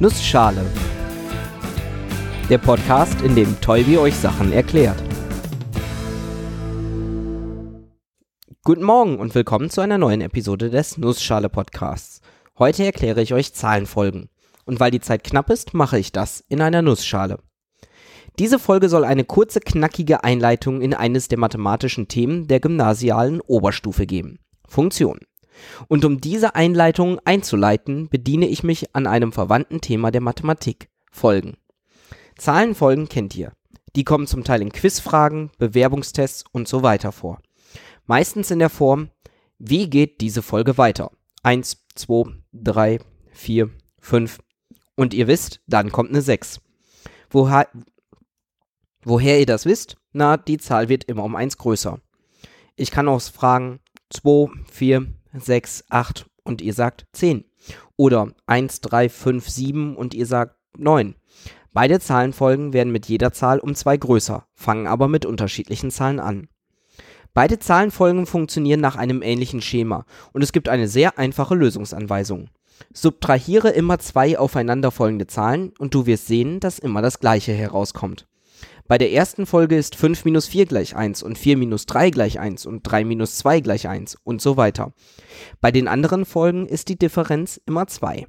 Nussschale. Der Podcast, in dem Tolbi euch Sachen erklärt. Guten Morgen und willkommen zu einer neuen Episode des Nussschale Podcasts. Heute erkläre ich euch Zahlenfolgen. Und weil die Zeit knapp ist, mache ich das in einer Nussschale. Diese Folge soll eine kurze, knackige Einleitung in eines der mathematischen Themen der gymnasialen Oberstufe geben. Funktion. Und um diese Einleitung einzuleiten, bediene ich mich an einem verwandten Thema der Mathematik. Folgen. Zahlenfolgen kennt ihr. Die kommen zum Teil in Quizfragen, Bewerbungstests und so weiter vor. Meistens in der Form, wie geht diese Folge weiter? 1, 2, 3, 4, 5. Und ihr wisst, dann kommt eine 6. Woher, woher ihr das wisst? Na, die Zahl wird immer um 1 größer. Ich kann auch fragen 2, 4, 6, 8 und ihr sagt 10. Oder 1, 3, 5, 7 und ihr sagt 9. Beide Zahlenfolgen werden mit jeder Zahl um 2 größer, fangen aber mit unterschiedlichen Zahlen an. Beide Zahlenfolgen funktionieren nach einem ähnlichen Schema und es gibt eine sehr einfache Lösungsanweisung. Subtrahiere immer zwei aufeinanderfolgende Zahlen und du wirst sehen, dass immer das gleiche herauskommt. Bei der ersten Folge ist 5 minus 4 gleich 1 und 4 minus 3 gleich 1 und 3 minus 2 gleich 1 und so weiter. Bei den anderen Folgen ist die Differenz immer 2.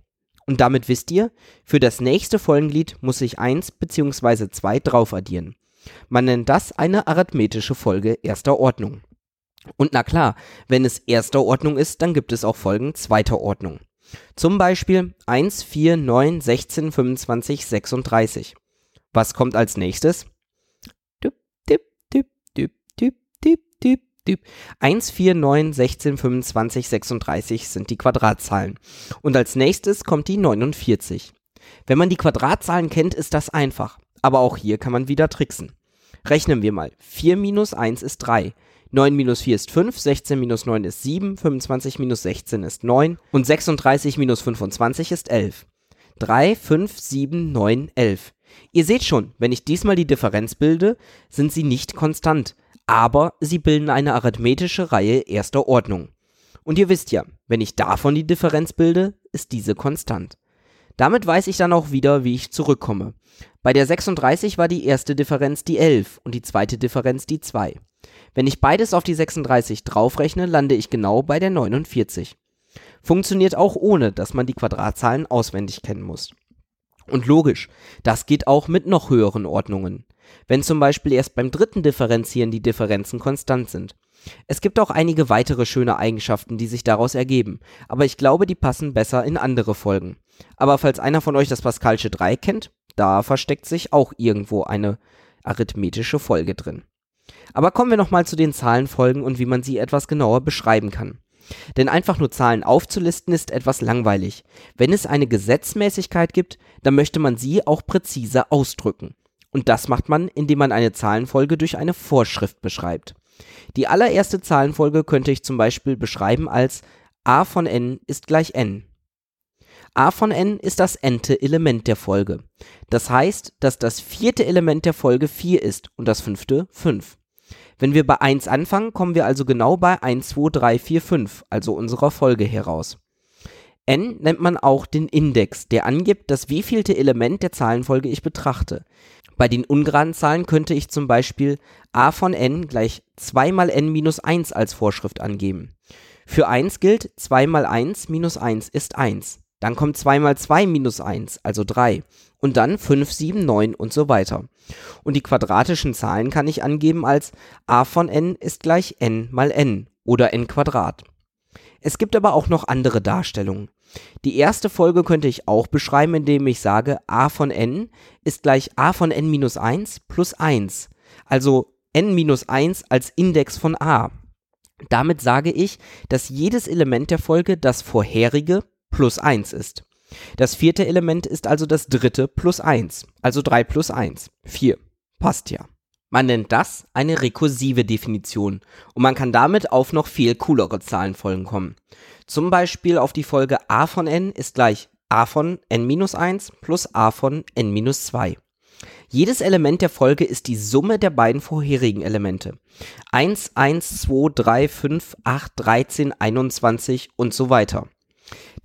Und damit wisst ihr, für das nächste Folgenglied muss ich 1 bzw. 2 drauf addieren. Man nennt das eine arithmetische Folge erster Ordnung. Und na klar, wenn es erster Ordnung ist, dann gibt es auch Folgen zweiter Ordnung. Zum Beispiel 1, 4, 9, 16, 25, 36. Was kommt als nächstes? Typ, Typ. 1, 4, 9, 16, 25, 36 sind die Quadratzahlen. Und als nächstes kommt die 49. Wenn man die Quadratzahlen kennt, ist das einfach. Aber auch hier kann man wieder tricksen. Rechnen wir mal. 4 minus 1 ist 3. 9 minus 4 ist 5, 16 minus 9 ist 7, 25 minus 16 ist 9 und 36 minus 25 ist 11. 3, 5, 7, 9, 11. Ihr seht schon, wenn ich diesmal die Differenz bilde, sind sie nicht konstant aber sie bilden eine arithmetische Reihe erster Ordnung. Und ihr wisst ja, wenn ich davon die Differenz bilde, ist diese konstant. Damit weiß ich dann auch wieder, wie ich zurückkomme. Bei der 36 war die erste Differenz die 11 und die zweite Differenz die 2. Wenn ich beides auf die 36 draufrechne, lande ich genau bei der 49. Funktioniert auch ohne, dass man die Quadratzahlen auswendig kennen muss. Und logisch, das geht auch mit noch höheren Ordnungen wenn zum Beispiel erst beim dritten Differenzieren die Differenzen konstant sind. Es gibt auch einige weitere schöne Eigenschaften, die sich daraus ergeben, aber ich glaube, die passen besser in andere Folgen. Aber falls einer von euch das Pascalsche Dreieck kennt, da versteckt sich auch irgendwo eine arithmetische Folge drin. Aber kommen wir nochmal zu den Zahlenfolgen und wie man sie etwas genauer beschreiben kann. Denn einfach nur Zahlen aufzulisten ist etwas langweilig. Wenn es eine Gesetzmäßigkeit gibt, dann möchte man sie auch präzise ausdrücken. Und das macht man, indem man eine Zahlenfolge durch eine Vorschrift beschreibt. Die allererste Zahlenfolge könnte ich zum Beispiel beschreiben als a von n ist gleich n. a von n ist das n-te Element der Folge. Das heißt, dass das vierte Element der Folge 4 ist und das fünfte 5. Wenn wir bei 1 anfangen, kommen wir also genau bei 1, 2, 3, 4, 5, also unserer Folge heraus. n nennt man auch den Index, der angibt, das wievielte Element der Zahlenfolge ich betrachte. Bei den ungeraden Zahlen könnte ich zum Beispiel a von n gleich 2 mal n minus 1 als Vorschrift angeben. Für 1 gilt 2 mal 1 minus 1 ist 1. Dann kommt 2 mal 2 minus 1, also 3. Und dann 5, 7, 9 und so weiter. Und die quadratischen Zahlen kann ich angeben als a von n ist gleich n mal n oder n Quadrat. Es gibt aber auch noch andere Darstellungen. Die erste Folge könnte ich auch beschreiben, indem ich sage, a von n ist gleich a von n minus 1 plus 1. Also n minus 1 als Index von a. Damit sage ich, dass jedes Element der Folge das vorherige plus 1 ist. Das vierte Element ist also das dritte plus 1, also 3 plus 1, 4. Passt ja. Man nennt das eine rekursive Definition und man kann damit auf noch viel coolere Zahlenfolgen kommen. Zum Beispiel auf die Folge a von n ist gleich a von n-1 plus a von n-2. Jedes Element der Folge ist die Summe der beiden vorherigen Elemente. 1, 1, 2, 3, 5, 8, 13, 21 und so weiter.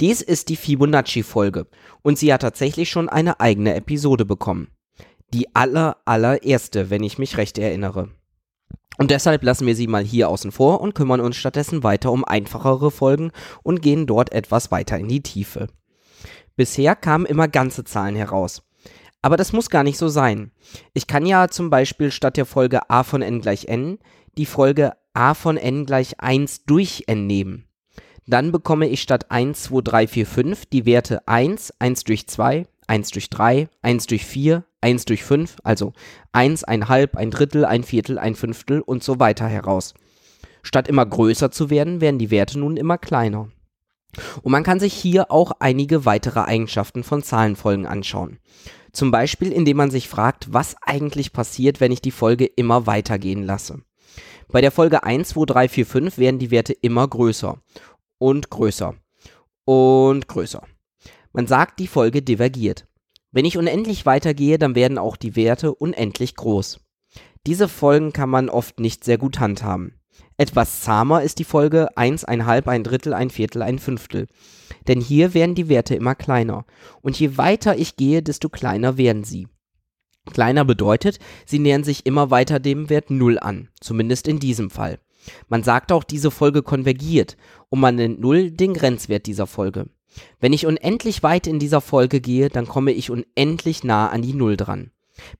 Dies ist die Fibonacci-Folge und sie hat tatsächlich schon eine eigene Episode bekommen. Die aller, allererste, wenn ich mich recht erinnere. Und deshalb lassen wir sie mal hier außen vor und kümmern uns stattdessen weiter um einfachere Folgen und gehen dort etwas weiter in die Tiefe. Bisher kamen immer ganze Zahlen heraus. Aber das muss gar nicht so sein. Ich kann ja zum Beispiel statt der Folge a von n gleich n die Folge a von n gleich 1 durch n nehmen. Dann bekomme ich statt 1, 2, 3, 4, 5 die Werte 1, 1 durch 2, 1 durch 3, 1 durch 4, 1 durch 5, also 1, ein Halb, ein Drittel, ein Viertel, ein Fünftel und so weiter heraus. Statt immer größer zu werden, werden die Werte nun immer kleiner. Und man kann sich hier auch einige weitere Eigenschaften von Zahlenfolgen anschauen. Zum Beispiel, indem man sich fragt, was eigentlich passiert, wenn ich die Folge immer weitergehen lasse. Bei der Folge 1, 2, 3, 4, 5 werden die Werte immer größer und größer und größer. Man sagt, die Folge divergiert. Wenn ich unendlich weitergehe, dann werden auch die Werte unendlich groß. Diese Folgen kann man oft nicht sehr gut handhaben. Etwas zahmer ist die Folge 1, ein Halb, ein Drittel, ein Viertel, ein Fünftel. Denn hier werden die Werte immer kleiner. Und je weiter ich gehe, desto kleiner werden sie. Kleiner bedeutet, sie nähern sich immer weiter dem Wert 0 an, zumindest in diesem Fall. Man sagt auch, diese Folge konvergiert und man nennt 0 den Grenzwert dieser Folge. Wenn ich unendlich weit in dieser Folge gehe, dann komme ich unendlich nah an die Null dran.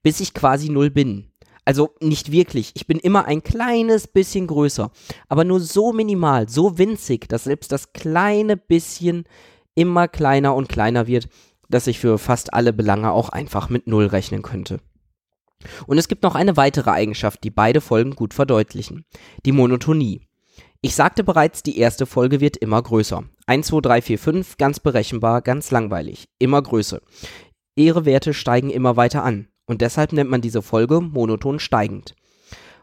Bis ich quasi Null bin. Also nicht wirklich. Ich bin immer ein kleines bisschen größer. Aber nur so minimal, so winzig, dass selbst das kleine bisschen immer kleiner und kleiner wird, dass ich für fast alle Belange auch einfach mit Null rechnen könnte. Und es gibt noch eine weitere Eigenschaft, die beide Folgen gut verdeutlichen. Die Monotonie. Ich sagte bereits, die erste Folge wird immer größer. 1, 2, 3, 4, 5, ganz berechenbar, ganz langweilig. Immer größer. Ihre Werte steigen immer weiter an. Und deshalb nennt man diese Folge monoton steigend.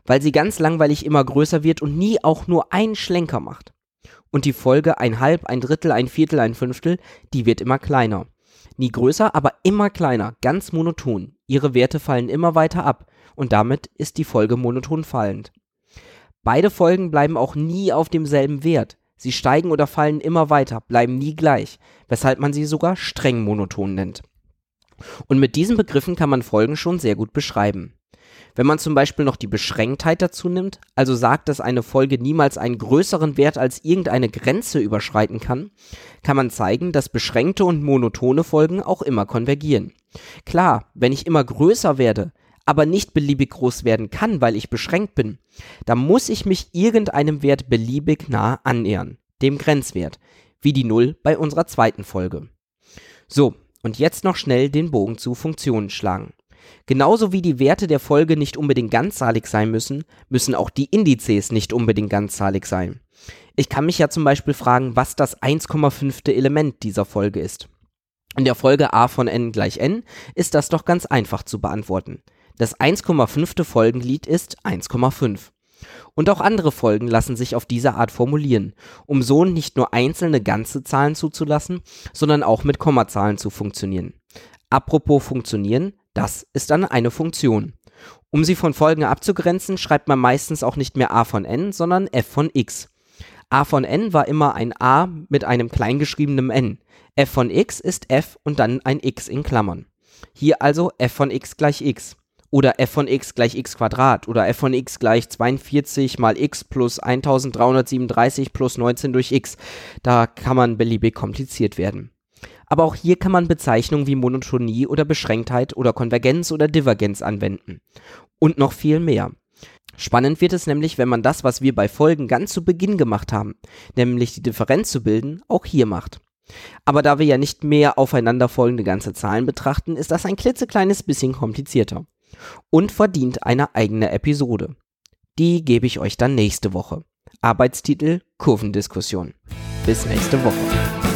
Weil sie ganz langweilig immer größer wird und nie auch nur einen Schlenker macht. Und die Folge ein Halb, ein Drittel, ein Viertel, ein Fünftel, die wird immer kleiner. Nie größer, aber immer kleiner, ganz monoton. Ihre Werte fallen immer weiter ab. Und damit ist die Folge monoton fallend. Beide Folgen bleiben auch nie auf demselben Wert. Sie steigen oder fallen immer weiter, bleiben nie gleich, weshalb man sie sogar streng monoton nennt. Und mit diesen Begriffen kann man Folgen schon sehr gut beschreiben. Wenn man zum Beispiel noch die Beschränktheit dazu nimmt, also sagt, dass eine Folge niemals einen größeren Wert als irgendeine Grenze überschreiten kann, kann man zeigen, dass beschränkte und monotone Folgen auch immer konvergieren. Klar, wenn ich immer größer werde, aber nicht beliebig groß werden kann, weil ich beschränkt bin, dann muss ich mich irgendeinem Wert beliebig nah annähern, dem Grenzwert, wie die Null bei unserer zweiten Folge. So, und jetzt noch schnell den Bogen zu Funktionen schlagen. Genauso wie die Werte der Folge nicht unbedingt ganzzahlig sein müssen, müssen auch die Indizes nicht unbedingt ganzzahlig sein. Ich kann mich ja zum Beispiel fragen, was das 1,5. Element dieser Folge ist. In der Folge a von n gleich n ist das doch ganz einfach zu beantworten. Das 1,5. Folgenglied ist 1,5. Und auch andere Folgen lassen sich auf diese Art formulieren, um so nicht nur einzelne ganze Zahlen zuzulassen, sondern auch mit Kommazahlen zu funktionieren. Apropos funktionieren, das ist dann eine Funktion. Um sie von Folgen abzugrenzen, schreibt man meistens auch nicht mehr a von n, sondern f von x. a von n war immer ein a mit einem kleingeschriebenen n. f von x ist f und dann ein x in Klammern. Hier also f von x gleich x oder f von x gleich x Quadrat oder f von x gleich 42 mal x plus 1337 plus 19 durch x. Da kann man beliebig kompliziert werden. Aber auch hier kann man Bezeichnungen wie Monotonie oder Beschränktheit oder Konvergenz oder Divergenz anwenden. Und noch viel mehr. Spannend wird es nämlich, wenn man das, was wir bei Folgen ganz zu Beginn gemacht haben, nämlich die Differenz zu bilden, auch hier macht. Aber da wir ja nicht mehr aufeinanderfolgende ganze Zahlen betrachten, ist das ein klitzekleines bisschen komplizierter und verdient eine eigene Episode. Die gebe ich euch dann nächste Woche. Arbeitstitel Kurvendiskussion. Bis nächste Woche.